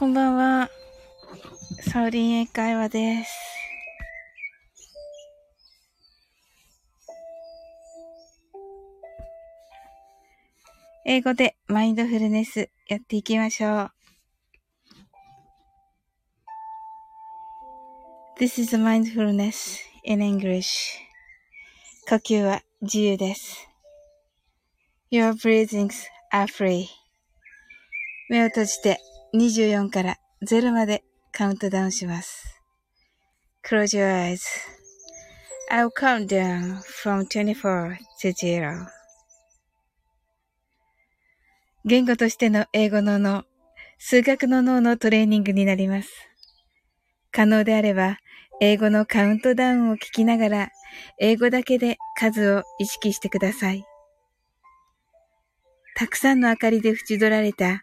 こんばんは。サウリン英会話です。英語でマインドフルネスやっていきましょう。This is mindfulness in English. 呼吸は自由です。Your breathings are free. 目を閉じて24から0までカウントダウンします。Close your eyes.I'll count down from 24 to 0. 言語としての英語の脳、数学の脳のトレーニングになります。可能であれば、英語のカウントダウンを聞きながら、英語だけで数を意識してください。たくさんの明かりで縁取られた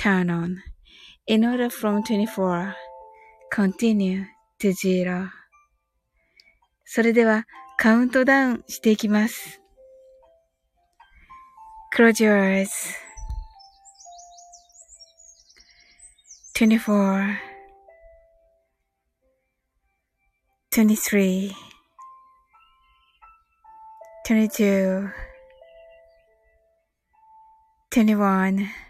turn on in order from 24 continue to zero それではカウントダウンしていきます。Close your eyes. 24 23 22 21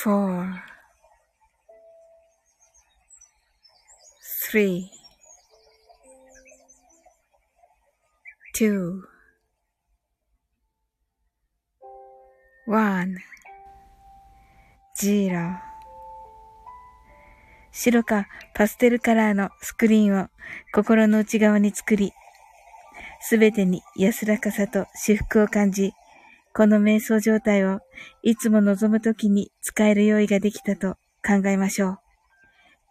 Four, three, two, one, zero 白かパステルカラーのスクリーンを心の内側に作り、すべてに安らかさと至福を感じ、この瞑想状態をいつも望むときに使える用意ができたと考えましょう。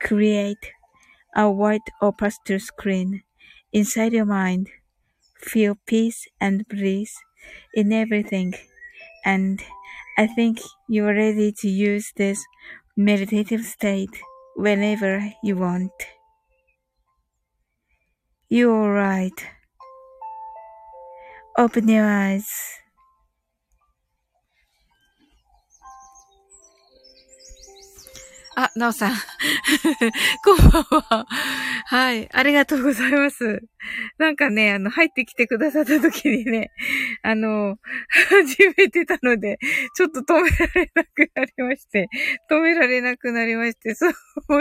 Create a white or pastel screen inside your mind. Feel peace and bliss in everything. And I think you are ready to use this meditative state whenever you want. You're right. Open your eyes. あ、なおさん。こんばんは。はい。ありがとうございます。なんかね、あの、入ってきてくださった時にね、あの、初めてたので、ちょっと止められなくなりまして、止められなくなりまして、そう、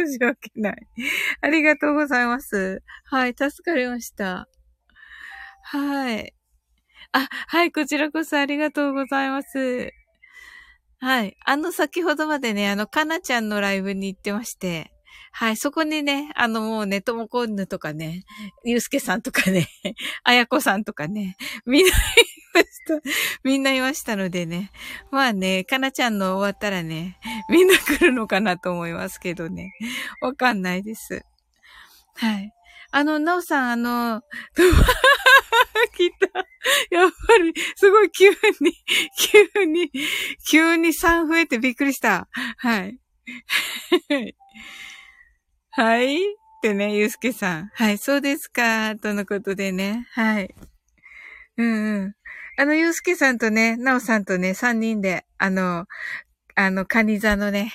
申し訳ない。ありがとうございます。はい。助かりました。はい。あ、はい。こちらこそありがとうございます。はい。あの、先ほどまでね、あの、かなちゃんのライブに行ってまして、はい。そこにね、あの、もうね、ともこんぬとかね、ゆうすけさんとかね、あやこさんとかね、みんないました。みんないましたのでね。まあね、かなちゃんの終わったらね、みんな来るのかなと思いますけどね。わかんないです。はい。あの、なおさん、あの、来た。やっぱり、すごい急に、急に、急に3増えてびっくりした。はい。はいってね、ゆうすけさん。はい、そうですか。とのことでね。はい。うんうん。あの、ゆうすけさんとね、なおさんとね、3人で、あの、あの、カニ座のね、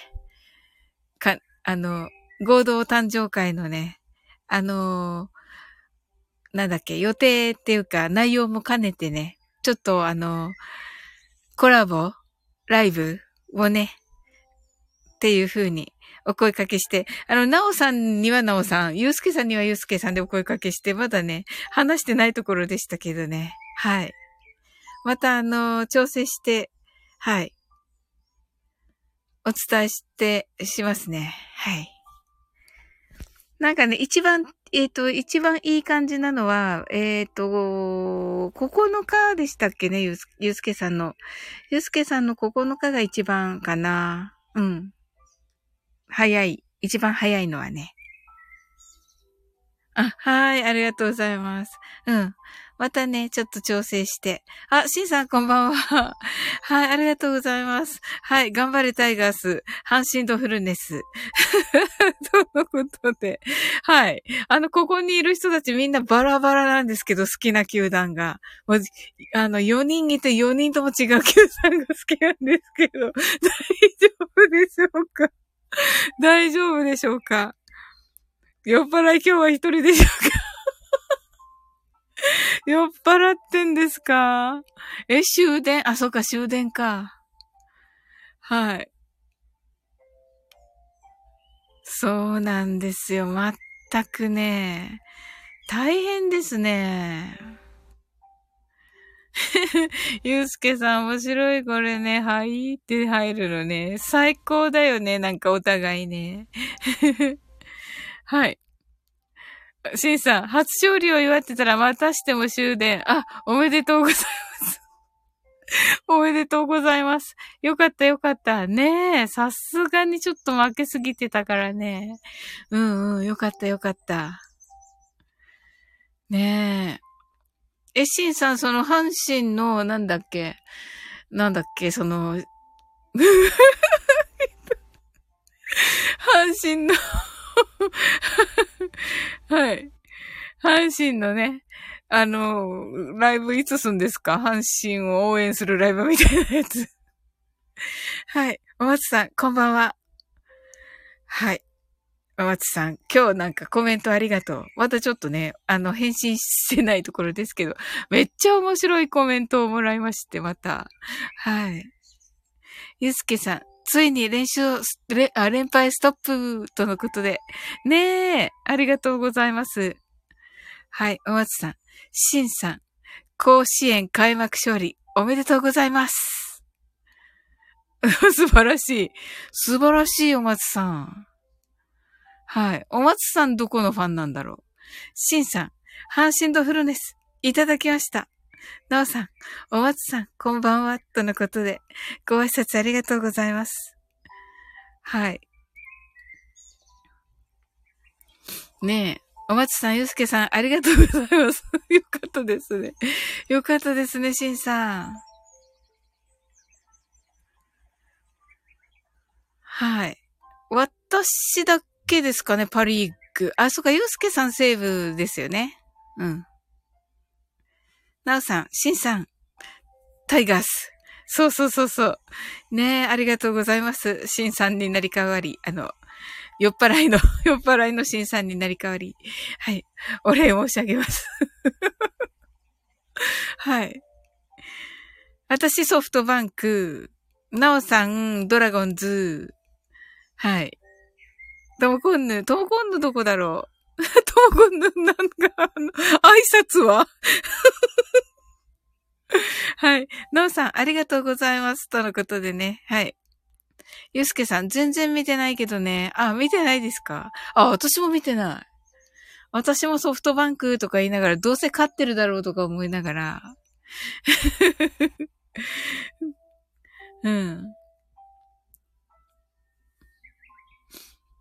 か、あの、合同誕生会のね、あのなんだっけ、予定っていうか、内容も兼ねてね、ちょっとあの、コラボライブをね、っていう風にお声かけして、あの、なおさんにはなおさん、ゆうすけさんにはゆうすけさんでお声かけして、まだね、話してないところでしたけどね。はい。また、あの、調整して、はい。お伝えして、しますね。はい。なんかね、一番、えっ、ー、と、一番いい感じなのは、えっ、ー、と、9日でしたっけね、ゆうす、けさんの。ゆうすけさんの9日が一番かな。うん。早い。一番早いのはね。あ、はい、ありがとうございます。うん。またね、ちょっと調整して。あ、シンさんこんばんは。はい、ありがとうございます。はい、頑張れタイガース。阪神ドフルネス。とのことで。はい。あの、ここにいる人たちみんなバラバラなんですけど、好きな球団が。もうあの、4人いて4人とも違う球団が好きなんですけど、大丈夫でしょうか？大丈夫でしょうか？酔っ払い今日は一人でしょうか？酔っ払ってんですか？え、終電？あ、そうか、終電か。はい。そうなんですよ。全くね。大変ですね。ゆうすけさん面白いこれね。はいって入るのね。最高だよね。なんかお互いね。はい。シンさん、初勝利を祝ってたらまたしても終電。あ、おめでとうございます。おめでとうございます。よかったよかった。ねえ、さすがにちょっと負けすぎてたからね。うんうん、よかったよかった。ねえ。え、シンさん、その阪神の、なんだっけ、なんだっけ、その、阪神の はい。阪神のね、あの、ライブいつすんですか？阪神を応援するライブみたいなやつ。はい。お松さん、こんばんは。はい。お松さん、今日なんかコメントありがとう。またちょっとね、あの、返信してないところですけど、めっちゃ面白いコメントをもらいまして、また。はい。ゆうすけさん、ついに練習れあ、連敗ストップとのことで。ねえ、ありがとうございます。はい、お松さん、しんさん、甲子園開幕勝利、おめでとうございます。素晴らしい。素晴らしい、お松さん。はい。お松さんどこのファンなんだろう。しんさん、阪神ドフルネス、いただきました。なおさん、お松さん、こんばんは、とのことで、ご挨拶ありがとうございます。はい。ねえ、お松さん、ゆうすけさん、ありがとうございます。よかったですね。よかったですね、しんさん。はい。私だけですかね、パリーグ。あ、そっか、ゆうすけさん西武ですよね。うん。なおさん、しんさん、タイガース。そうそうそうそう。ねえ、ありがとうございます。しんさんになり変わり、あの、酔っ払いの、酔っ払いのしんさんになり変わり、はい、お礼申し上げます。はい。私ソフトバンク、なおさん、ドラゴンズ、はい。トモコンヌ、トモコンヌどこだろう？ともこんぬ、なんか、あの、挨拶は？はい。なおさん、ありがとうございます。とのことでね。はい。ゆうすけさん、全然見てないけどね。あ、見てないですか？あ、私も見てない。私もソフトバンクとか言いながら、どうせ勝ってるだろうとか思いながら。うん。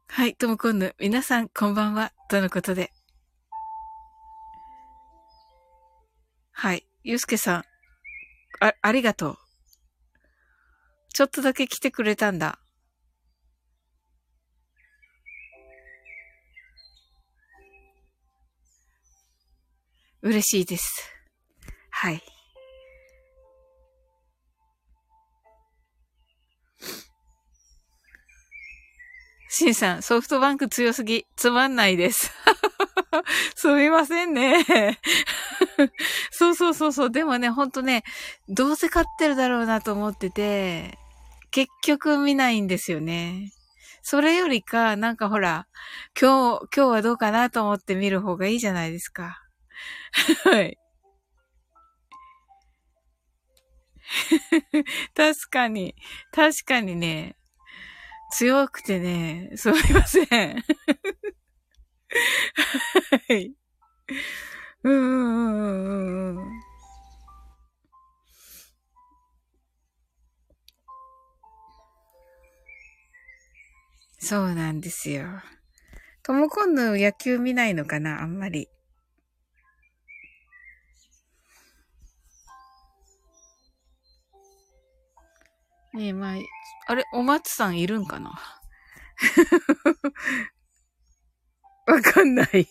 はい、ともこんぬ、皆さん、こんばんは、とのことで。はい、ゆうすけさん、あ、ありがとう。ちょっとだけ来てくれたんだ。嬉しいです。はい。シンさん、ソフトバンク強すぎ、つまんないです。すみませんね。そうそうそうそう。でもね、ほんとね、どうせ勝ってるだろうなと思ってて、結局見ないんですよね。それよりか、なんかほら、今日、今日はどうかなと思って見る方がいいじゃないですか。はい。確かに、確かにね、強くてね、すみません。はい。うんうんうんうん。そうなんですよ。とも今度野球見ないのかなあんまり。ねえ、まあ、あれ、お松さんいるんかな？わかんない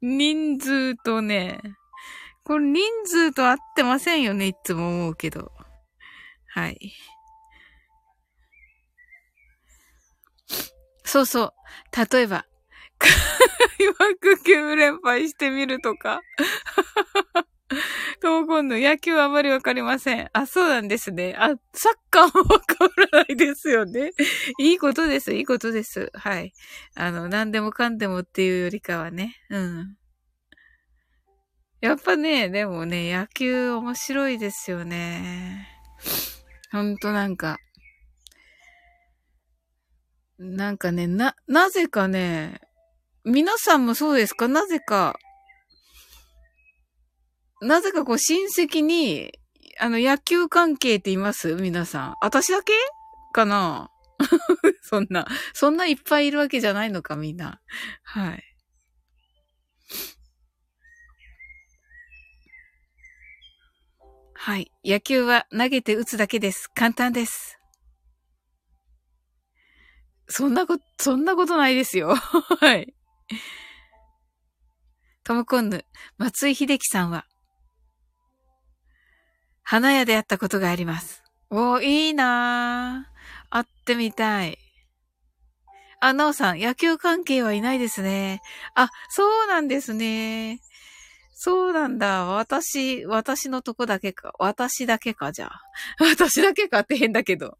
人数とね、これ人数と合ってませんよね、いつも思うけど。はい。そうそう。例えば、開幕9連敗してみるとか。と今度野球あまりわかりません。あ、そうなんですね。あ、サッカーもわからないですよね。いいことです、いいことです。はい。あの、何でもかんでもっていうよりかはね。うん。やっぱね、でもね、野球面白いですよね。ほんとなんか、なんかね、な、なぜかね、皆さんもそうですか？なぜか、なぜかこう親戚に、あの、野球関係っています？皆さん。私だけ？かな？そんな、そんないっぱいいるわけじゃないのか、みんな。はい。はい。野球は投げて打つだけです。簡単です。そんなこと、そんなことないですよ。はい。トムコンヌ、松井秀樹さんは、花屋で会ったことがあります。おー、いいなぁ。会ってみたい。あ、なおさん、野球関係はいないですね。あ、そうなんですね。そうなんだ。私、私のとこだけか。私だけか、じゃあ。私だけかって変だけど。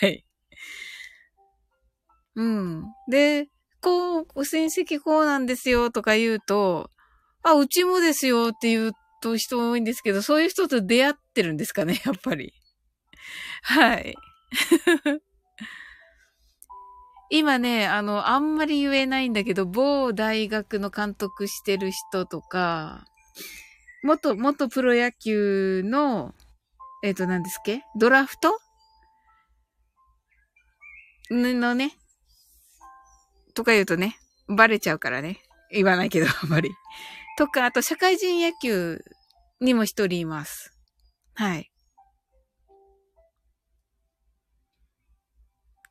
はい。うん。で、こう、親戚こうなんですよとか言うと、あ、うちもですよって言うと人多いんですけど、そういう人と出会ってるんですかね、やっぱり。はい。今ね、あの、あんまり言えないんだけど、某大学の監督してる人とか、元、元プロ野球の、えっ、ー、と、何ですっけ？ドラフト？のね、とか言うとね、バレちゃうからね。言わないけど、あんまり。とか、あと社会人野球にも一人います。はい。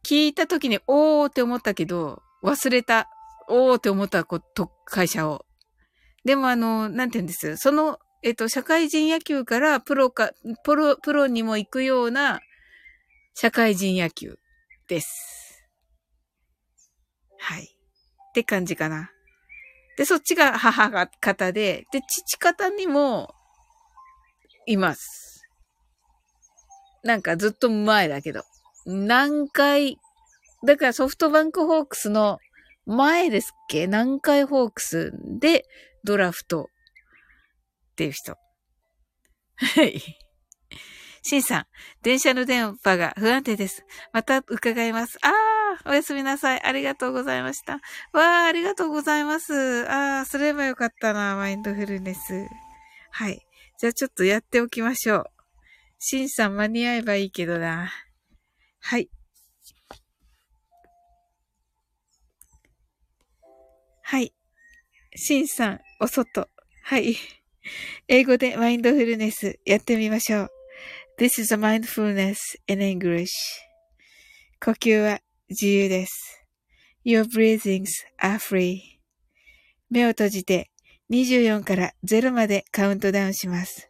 聞いた時に、おーって思ったけど、忘れた。おーって思ったこと、会社を。でもあの、なんて言うんです？その、えっと、社会人野球からプロか、プロ、プロにも行くような社会人野球です。はい。って感じかな。で、そっちが母方で、で、父方にもいます。なんかずっと前だけど。何回、だからソフトバンクホークスの前ですっけ？南海ホークスでドラフトっていう人。はい。シンさん、電車の電波が不安定です。また伺います。ああ、おやすみなさい。ありがとうございました。わあ、ありがとうございます。ああ、すればよかったな、マインドフルネス。はい。じゃあちょっとやっておきましょう。シンさん間に合えばいいけどな。はい。はい。シンさん、お外。はい。英語でマインドフルネスやってみましょう。This is a mindfulness in English. 呼吸は自由です。Your breathings are free. 目を閉じて24から0までカウントダウンします。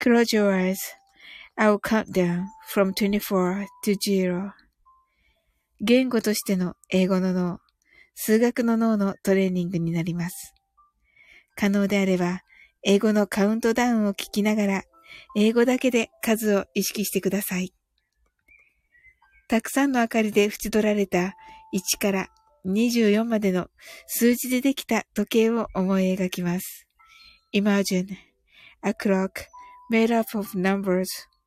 Close your eyes. I will count down from 24 to 0. 言語としての英語の脳、数学の脳のトレーニングになります。可能であれば、英語のカウントダウンを聞きながら、英語だけで数を意識してください。たくさんの明かりで縁取られた1から24までの数字でできた時計を思い描きます。Imagine a clock made up of numbers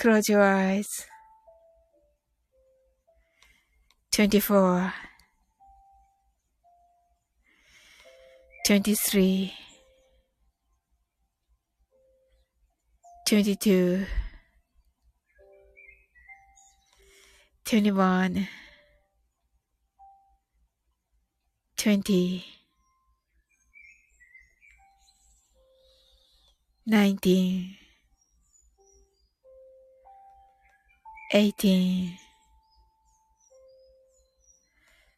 Close your eyes. 24 23 22 21 20 19 18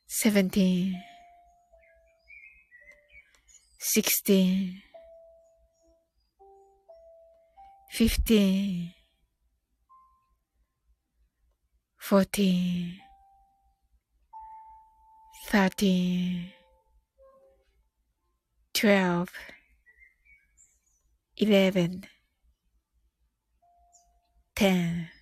17 16 15 14 13 12 11 10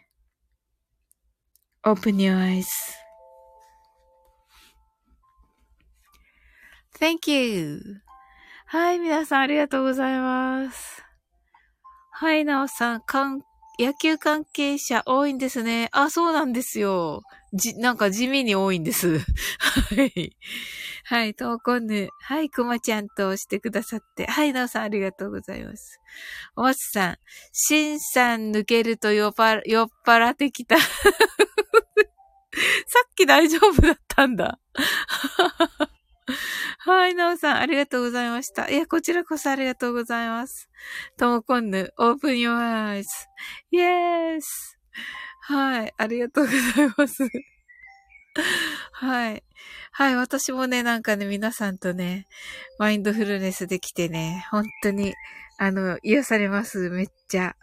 Open your eyes. Thank you. はい、皆さんありがとうございます。はい、なおさん、かん、野球関係者多いんですね。あ、そうなんですよ。じ、なんか地味に多いんです。はい。はい、トーコンヌ。はい、くまちゃんとしてくださって。はい、なおさんありがとうございます。おまつさん、しんさん抜けると酔っ払、酔っ払ってきた。さっき大丈夫だったんだ。はい、なおさん、ありがとうございました。いや、こちらこそありがとうございます。ともこんぬ、オープンヨアアイズ。イエース。はい、ありがとうございます。はい。はい、私もね、なんかね、皆さんとね、マインドフルネスできてね、本当に、あの、癒されます、めっちゃ。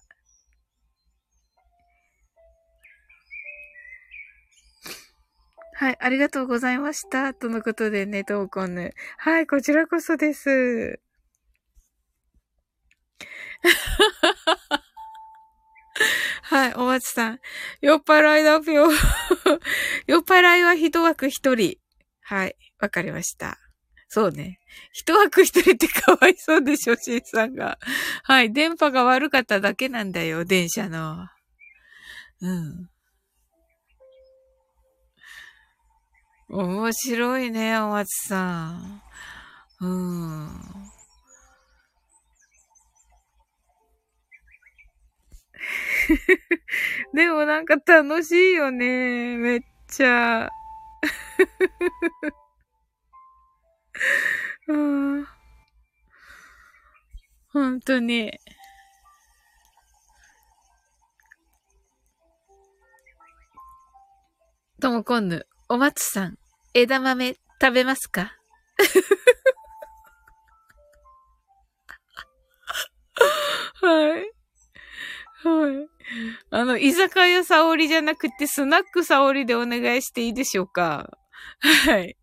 はい、ありがとうございました。とのことでね、トーコンヌ。はい、こちらこそです。はい、お松さん。酔っ払いだぴよ。酔っ払いは一枠一人。はい、わかりました。そうね。一枠一人ってかわいそうでしょ、シンさんが。はい、電波が悪かっただけなんだよ、電車の。うん。面白いね、お松さん。うん。でもなんか楽しいよね。めっちゃ。うん、本当に。ともこんぬ、お松さん、枝豆食べますか？あの、居酒屋沙織じゃなくて、スナック沙織でお願いしていいでしょうか？はい。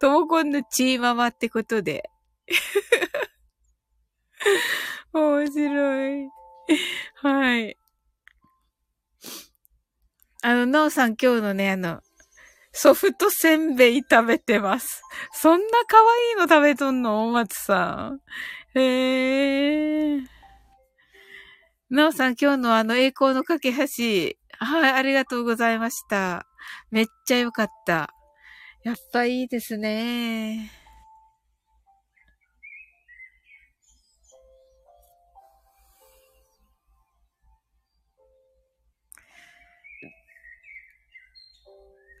ともこんのチーママってことで。面白い。はい。あの、なおさん今日のね、あの、ソフトせんべい食べてます。そんな可愛いの食べとんの？大松さん。へえー。なおさん、今日のあの栄光の架け橋。はい、ありがとうございました。めっちゃよかった。やっぱいいですね。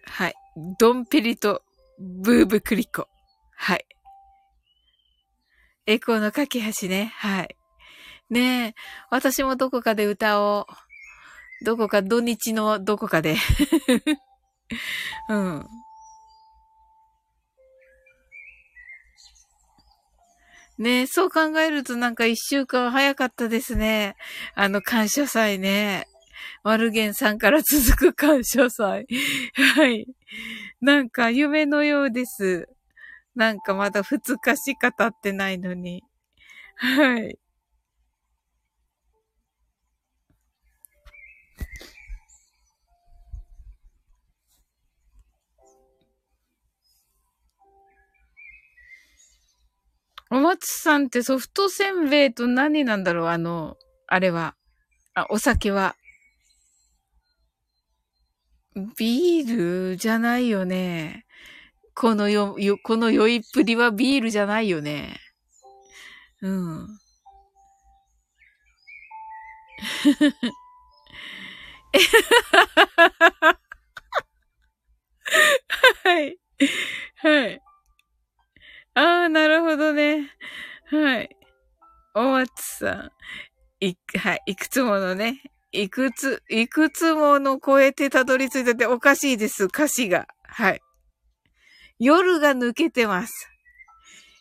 はい。ドンピリとブーブクリコ。はい。栄光の架け橋ね。はい。ねえ、私もどこかで歌おう。どこか、土日のどこかで。うん。ねえ、そう考えるとなんか一週間早かったですね。あの感謝祭ね。マルゲンさんから続く感謝祭。はい。なんか夢のようです。なんかまだ二日しか経ってないのに。はい。お松さんってソフトせんべいと何なんだろう？あの、あれは。あ、お酒は。ビールじゃないよね。このよ、よ、この酔いっぷりはビールじゃないよね。うん。はい。はい。ああ、なるほどね。はい。お松さん。い、はい。いくつものね。いくつ、いくつもの超えてたどり着いたっておかしいです。歌詞が。はい。夜が抜けてます。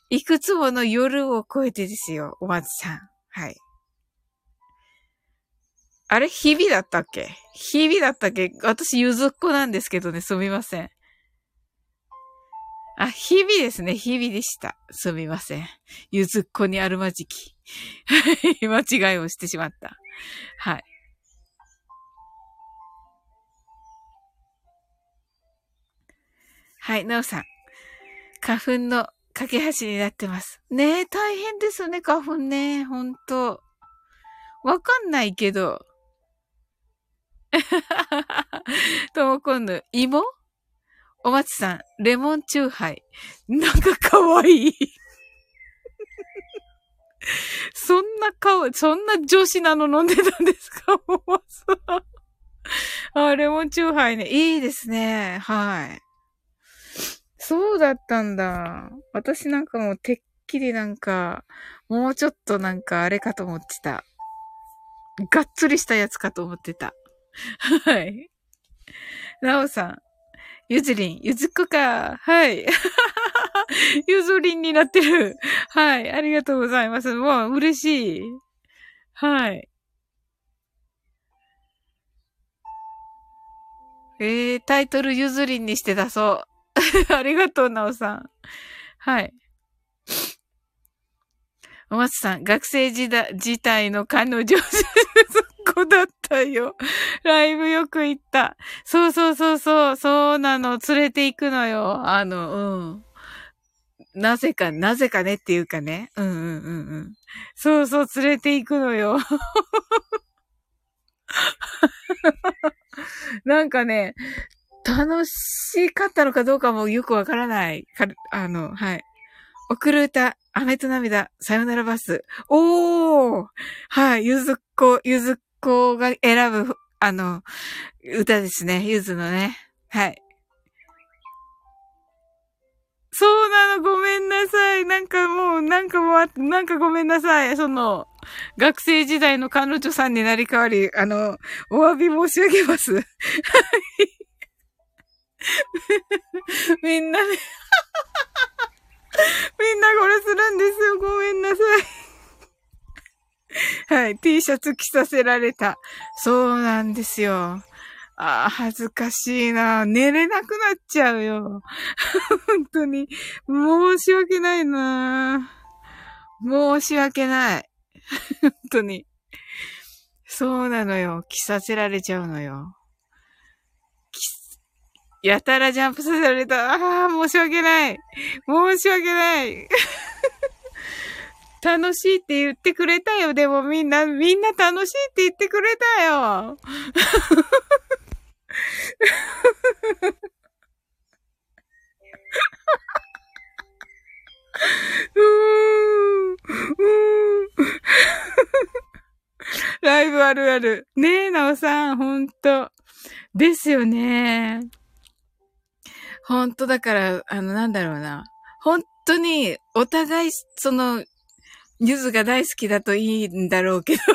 いくつもの夜を超えてですよ。お松さん。はい。あれ日々だったっけ？日々だったっけ？私、ゆずっこなんですけどね、すみません。あ、日々ですね。日々でした。すみません。ゆずっこにあるまじき。間違いをしてしまった。はい。はい、なおさん。花粉の架け橋になってます。ねえ、大変ですね、花粉ね。ほんと。わかんないけど。ともこんぬ、芋？お松さん、レモンチューハイ。なんかかわいい。そんな顔、そんな女子なの飲んでたんですか？お松さん。あ、レモンチューハイね。いいですね。はい。そうだったんだ。私なんかもうてっきりなんか、もうちょっとなんかあれかと思ってた。がっつりしたやつかと思ってた。はい。なおさん。ゆずりん、ゆずっこか。はい。ゆずりんになってる。はい。ありがとうございます。もう嬉しい。はい。えー、タイトルゆずりんにして出そう。ありがとう、なおさん。はい。お松さん、学生時代、時代の彼女、そこだったよ。ライブよく行った。そうそうそうそう、そうなの、連れて行くのよ。あの、うん。なぜか、なぜかねっていうかね。うんうんうんうん。そうそう、連れて行くのよ。なんかね、楽しかったのかどうかもよくわからない。かあの、はい。送る歌、雨と涙、さよならバス。おーはい、ゆずっこ、ゆずっ子が選ぶ、あの、歌ですね。ゆずのね。はい。そうなの、ごめんなさい。なんかもう、なんかもう、なんかごめんなさい。その、学生時代の彼女さんになり変わり、あの、お詫び申し上げます。はい。みんなねみんなこれするんですよ。ごめんなさい。はい。T シャツ着させられた。そうなんですよ。ああ、恥ずかしいな。寝れなくなっちゃうよ。本当に。申し訳ないな。申し訳ない。本当に。そうなのよ。着させられちゃうのよ。やたらジャンプさせられた。ああ、申し訳ない。申し訳ない。楽しいって言ってくれたよ。でもみんな、みんな楽しいって言ってくれたよ。うん。うん ライブあるある。ねえ、なおさん、ほんと。ですよね。ほんとだから、あの、なんだろうな。本当に、お互い、その、ゆずが大好きだといいんだろうけど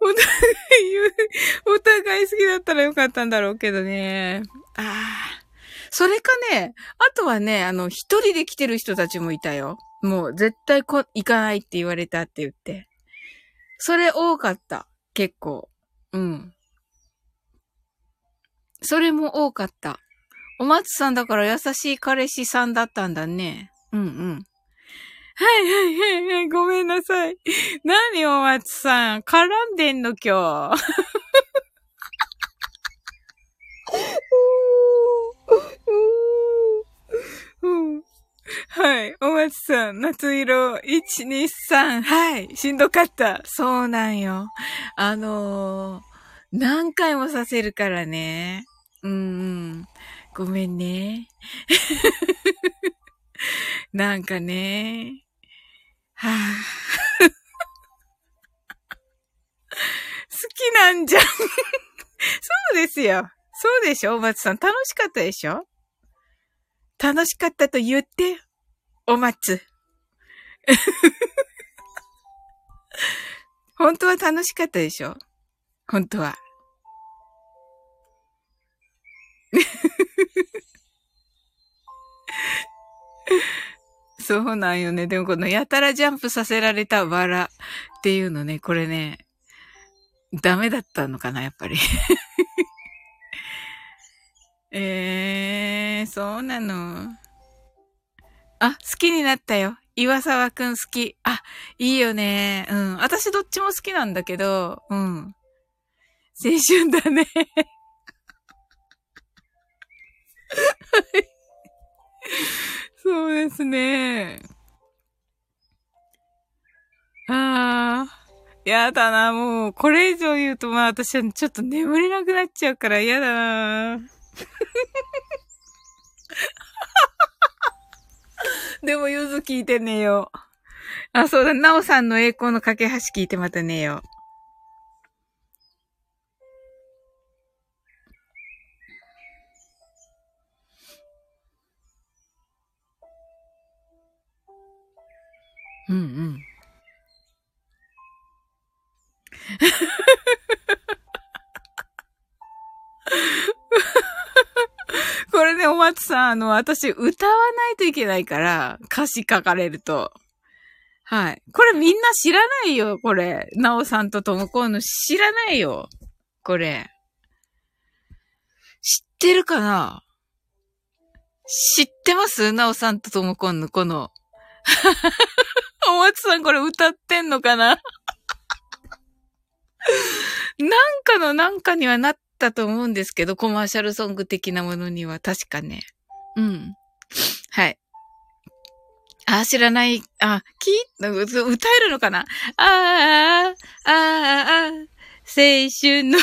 お互い、お互い好きだったらよかったんだろうけどね。ああ。それかね、あとはね、あの、一人で来てる人たちもいたよ。もう、絶対こ、行かないって言われたって言って。それ多かった。結構。うん。それも多かった。お松さんだから優しい彼氏さんだったんだね。うんうん。はいはいはいはい、ごめんなさい。何お松さん、絡んでんの今日。はい。お松さん、夏色123。はい。しんどかった。そうなんよ。あのー、何回もさせるからね。うんうん。ごめんね。なんかね。はぁ、好きなんじゃん そうですよ。そうでしょお松さん。楽しかったでしょ？楽しかったと言って、お松。本当は楽しかったでしょ？本当は。そうなんよね。でもこのやたらジャンプさせられたわらっていうのね、これね、ダメだったのかな、やっぱり。えー、そうなの。あ、好きになったよ。岩沢くん好き。あ、いいよね。うん。私どっちも好きなんだけど、うん。青春だね。はい。そうですね。ああ。やだな、もう、これ以上言うと、まあ私はちょっと眠れなくなっちゃうから嫌だな。でも、ゆず聞いてねよ。あ、そうだ、なおさんの栄光の架け橋聞いてまたねよ。うんうん。これね、お松さん、あの、私、歌わないといけないから、歌詞書かれると。はい。これみんな知らないよ、これ。なおさんとともこんの知らないよ。これ。知ってるかな？知ってます？なおさんとともこんのこの。お松さんこれ歌ってんのかな？なんかのなんかにはなったと思うんですけど、コマーシャルソング的なものには確かね。うん。はい。あ、知らない。あ、き、歌えるのかな？ああ、ああ、ああ、青春の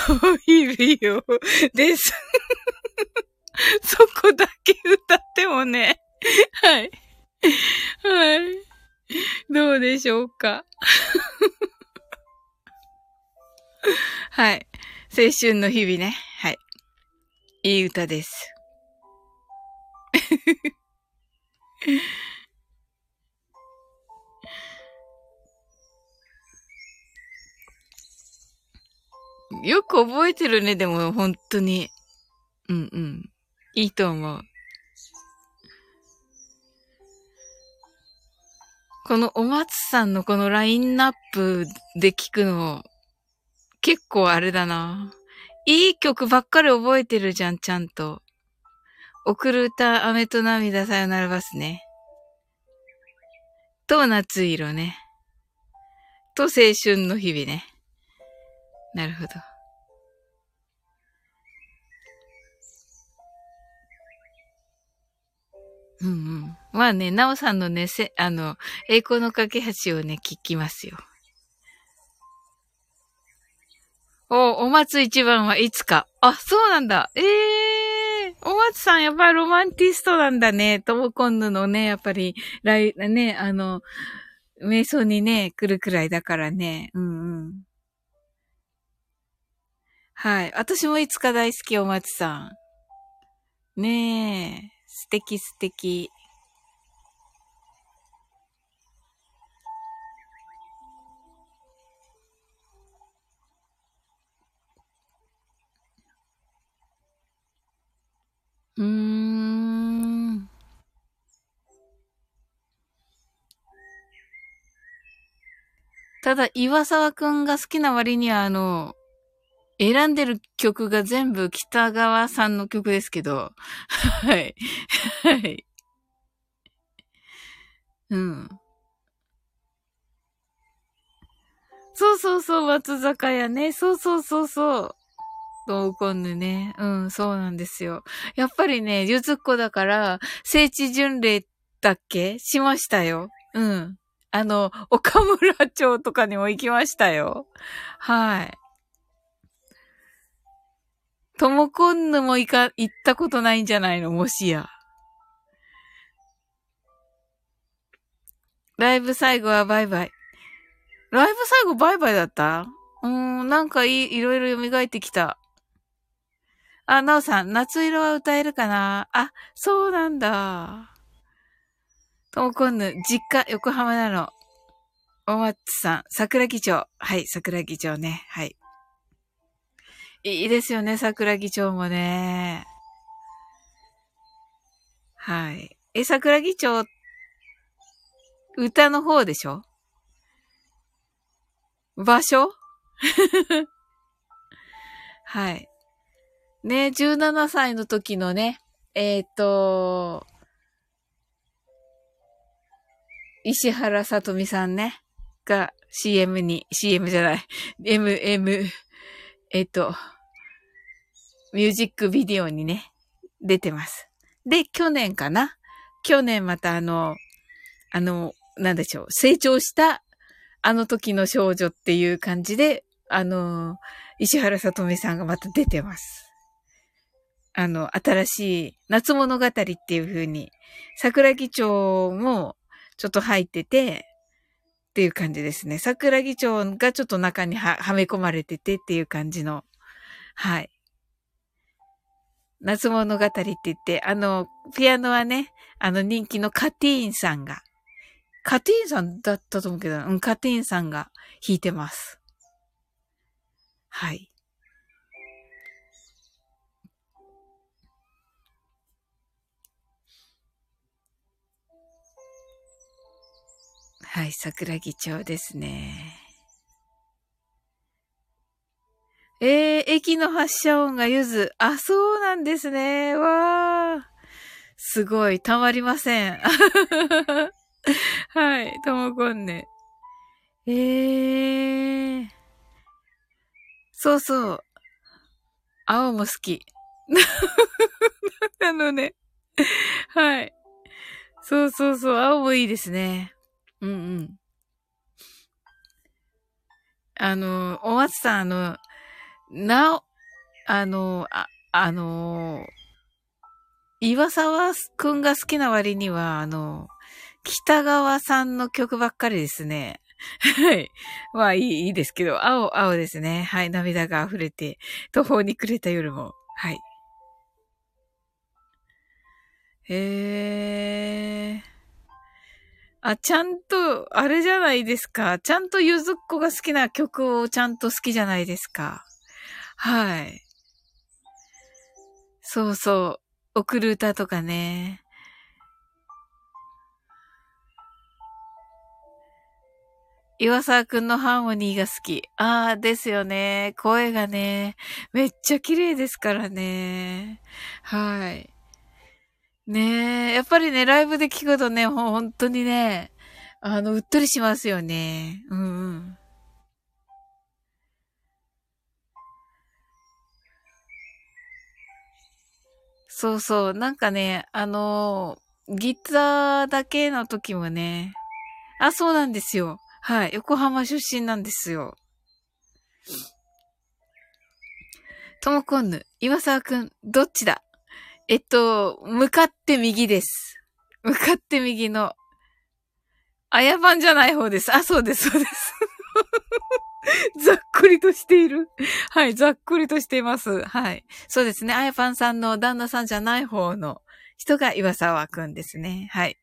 日々を、です。そこだけ歌ってもね。はい。はい。どうでしょうか？はい。青春の日々ね。はい。いい歌です。よく覚えてるね、でも、本当に。うんうん。いいと思う。このお松さんのこのラインナップで聞くの、結構あれだな。いい曲ばっかり覚えてるじゃん、ちゃんと。送る歌、雨と涙さよならバスね。と、夏色ね。と、青春の日々ね。なるほど。うんうん。まあね、なおさんのね、せ、あの、栄光の架け橋をね、聞きますよ。お、お松一番はいつか。あ、そうなんだ。ええー、お松さんやっぱりロマンティストなんだね。トモコンヌのね、やっぱり、来、ね、あの、瞑想にね、来るくらいだからね。うんうん。はい。私もいつか大好き、お松さん。ねえ。素敵素敵。うん。ただ、岩沢くんが好きな割には、あの、選んでる曲が全部北川さんの曲ですけど、はい。はい。うん。そうそうそう、松坂屋ね。そうそうそうそう。トーコンヌね。うん、そうなんですよ。やっぱりね、ゆずっこだから、聖地巡礼だっけ？しましたよ。うん。あの、岡村町とかにも行きましたよ。はい。ともこんぬも行か、行ったことないんじゃないの？もしや。ライブ最後はバイバイ。ライブ最後バイバイだった？うーん、なんかい、いいろいろ蘇ってきた。あ、なおさん、夏色は歌えるかな？あ、そうなんだ。ともこんぬ、実家、横浜なの。お松さん、桜木町。はい、桜木町ね。はい。いいですよね、桜木町もね。はい。え、桜木町、歌の方でしょ？場所？はい。ね、17歳の時のね、えっ、ー、と、石原さとみさんね、が CM に、CM じゃない、M、M、えっと、ミュージックビデオにね、出てます。で、去年かな？去年またあの、あの、なんでしょう、成長したあの時の少女っていう感じで、あの、石原さとみさんがまた出てます。あの、新しい夏物語っていう風に、桜木町もちょっと入ってて、っていう感じですね。桜木町がちょっと中にははめ込まれててっていう感じの、はい。夏物語って言って、あの、ピアノはね、あの人気のカティーンさんが、カティーンさんだったと思うけど、うん、カティーンさんが弾いてます。はい。はい、桜木町ですね。えー、駅の発車音がゆず。あ、そうなんですね。わー。すごい、たまりません。はい、ともこんね。えー。そうそう。青も好き。あのね。はい。そうそうそう、青もいいですね。うんうん。あの、お松さん、あの、なお、あの、あ、あの、岩沢くんが好きな割には、あの、北川さんの曲ばっかりですね。はい。まあいい、いいですけど、青、青ですね。はい。涙が溢れて、途方に暮れた夜も。はい。へえ。あ、ちゃんと、あれじゃないですか。ちゃんとゆずっこが好きな曲をちゃんと好きじゃないですか。はい。そうそう。送る歌とかね。岩沢くんのハーモニーが好き。ああ、ですよね。声がね、めっちゃ綺麗ですからね。はい。ねえ、やっぱりね、ライブで聞くとね、ほ本当にね、あの、うっとりしますよね。うんうん。そうそう。なんかね、あのギターだけの時もね、あ、そうなんですよ。はい。横浜出身なんですよ。ともこんぬ、岩沢くん、どっちだ？えっと、向かって右です。向かって右の。あやばんじゃない方です。あ、そうです、そうです。ざっくりとしている。はい、ざっくりとしています。はい。そうですね。あやぱんさんの旦那さんじゃない方の人が岩沢くんですね。はい。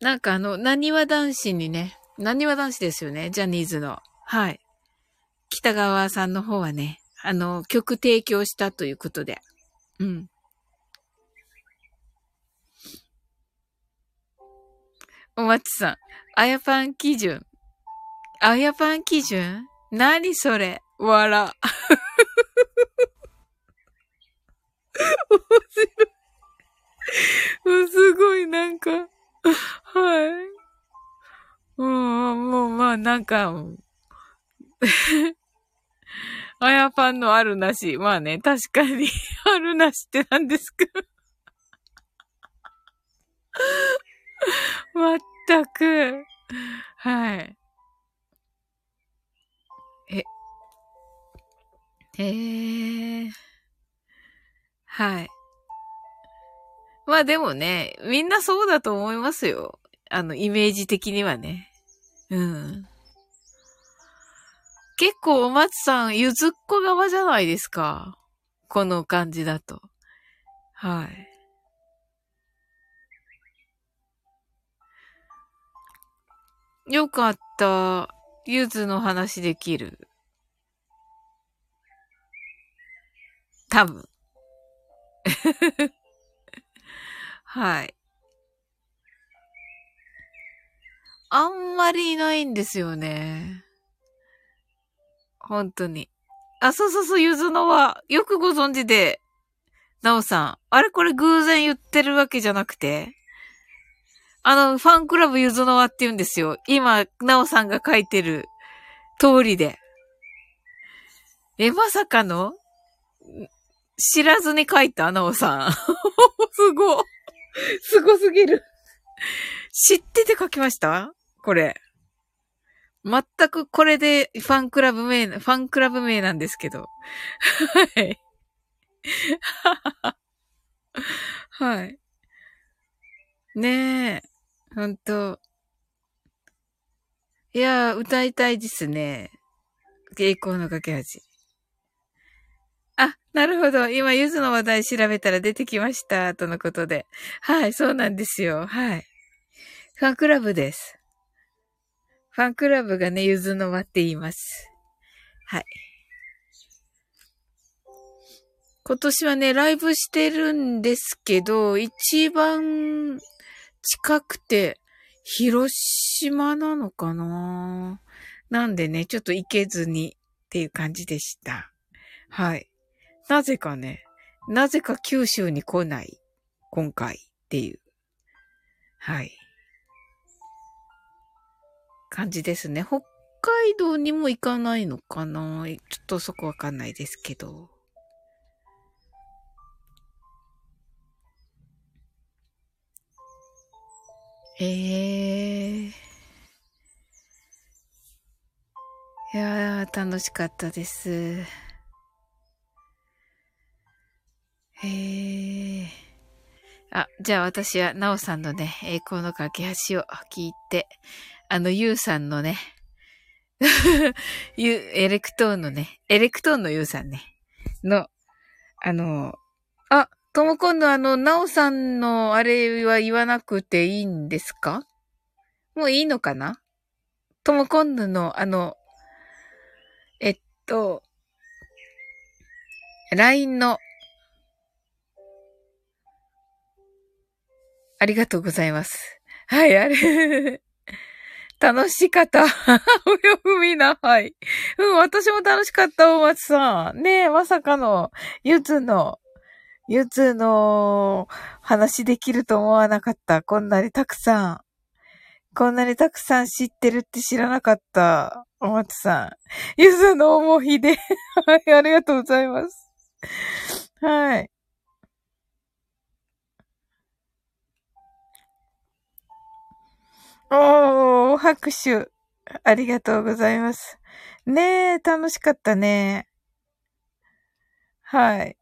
なんかあの、なにわ男子にね、なにわ男子ですよね。ジャニーズの。はい。北川さんの方はね、あの、曲提供したということで。うん。お松さん、あやパン基準。あやパン基準？何それ？わら。面白い。なんか、あやパンのあるなし。まあね、確かに あるなしって何ですかまったく。はい。え。へえ。はい。まあでもね、みんなそうだと思いますよ。あの、イメージ的にはね。うん。結構お松さん、ゆずっこ側じゃないですか。この感じだと。はい。よかった。ゆずの話できる。多分。はい。あんまりいないんですよね。本当に。あ、そうそうそう、ゆずのは、よくご存知で、なおさん。あれこれ偶然言ってるわけじゃなくてあの、ファンクラブゆずの輪って言うんですよ。今、なおさんが書いてる通りで。え、まさかの？知らずに書いた？なおさん。すご。すごすぎる。知ってて書きました？これ。全くこれでファンクラブ名、ファンクラブ名なんですけど。はい。はい。ねえ。ほんと。いや歌いたいですね。栄光の架け橋。あ、なるほど。今、ゆずの話題調べたら出てきました。とのことで。はい、そうなんですよ。はい。ファンクラブです。ファンクラブがね、ゆずの輪って言います。はい。今年はね、ライブしてるんですけど、一番近くて、広島なのかな？なんでね、ちょっと行けずにっていう感じでした。はい。なぜかね、なぜか九州に来ない、今回っていう。はい。感じですね。北海道にも行かないのかな？ちょっとそこわかんないですけど。ええー。いやー、楽しかったです。あ、じゃあ私は、なおさんのね、栄光の架け橋を聞いて、あの、ゆうさんのね、ゆ、エレクトーンのね、エレクトーンのゆうさんね、の、あの、あ、とも今度あの、なおさんのあれは言わなくていいんですか？もういいのかな？とも今度のあの、えっと、LINE の、ありがとうございます。はい、あれ楽しかった。およふみな、はい。うん、私も楽しかった、お松さん。ねえ、まさかの、ゆずの、ゆずの話できると思わなかった。こんなにたくさん。こんなにたくさん知ってるって知らなかった。お松さん。ゆずの思い出。はい、ありがとうございます。はい。おー、拍手。ありがとうございます。ねえ、楽しかったね。はい。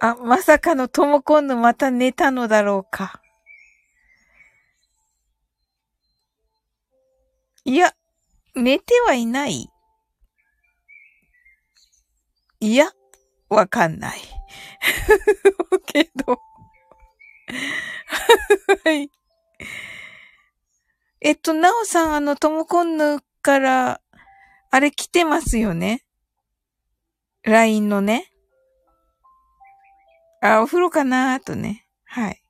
あ、まさかのトモコンヌまた寝たのだろうか。いや、寝てはいない。いや、わかんない。けど はい。えっと、なおさん、あの、ともこんぬから、あれ来てますよね ?LINE のね？あ、お風呂かなーとね。はい。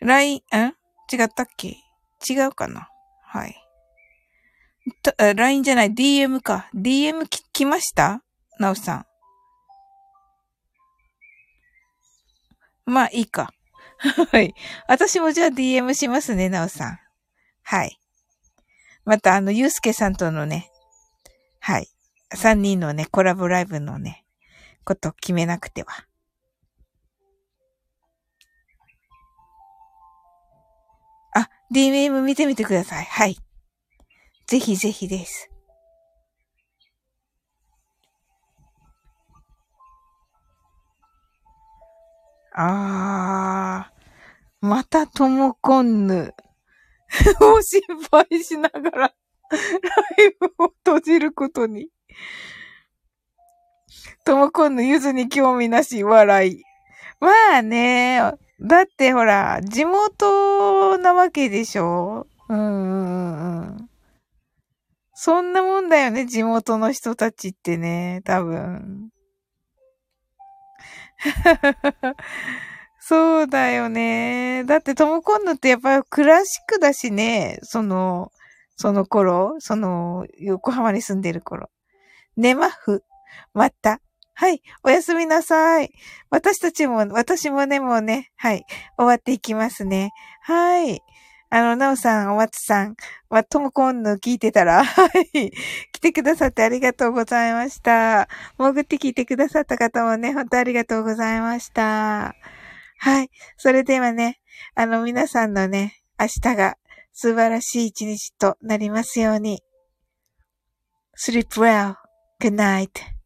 LINE、ん違ったっけ？違うかな？はい。LINE じゃない、DM か。DM き来ました？なおさん。まあ、いいか。はい。私もじゃあ DM しますね、なおさん。はい。また、あの、ゆうすけさんとのね、はい。三人のね、コラボライブのね、こと決めなくては。あ、DM 見てみてください。はい。ぜひぜひです。あー、またともこんぬ。を心配しながら、ライブを閉じることに。ともこんぬ、ゆずに興味なし、笑い。まあね、だってほら、地元なわけでしょ？うんうんうん。そんなもんだよね、地元の人たちってね、多分。そうだよね。だってトムコンヌってやっぱクラシックだしね、その、その頃、その、横浜に住んでる頃。ねまふ。また。はい。おやすみなさい。私たちも、私もね、もうね、はい。終わっていきますね。はい。あの、なおさん、お松さん、ま、ともこんぬ聞いてたら、はい。来てくださってありがとうございました。潜って聞いてくださった方もね、本当ありがとうございました。はい。それではね、あの、皆さんのね、明日が素晴らしい一日となりますように。sleep well. Good night.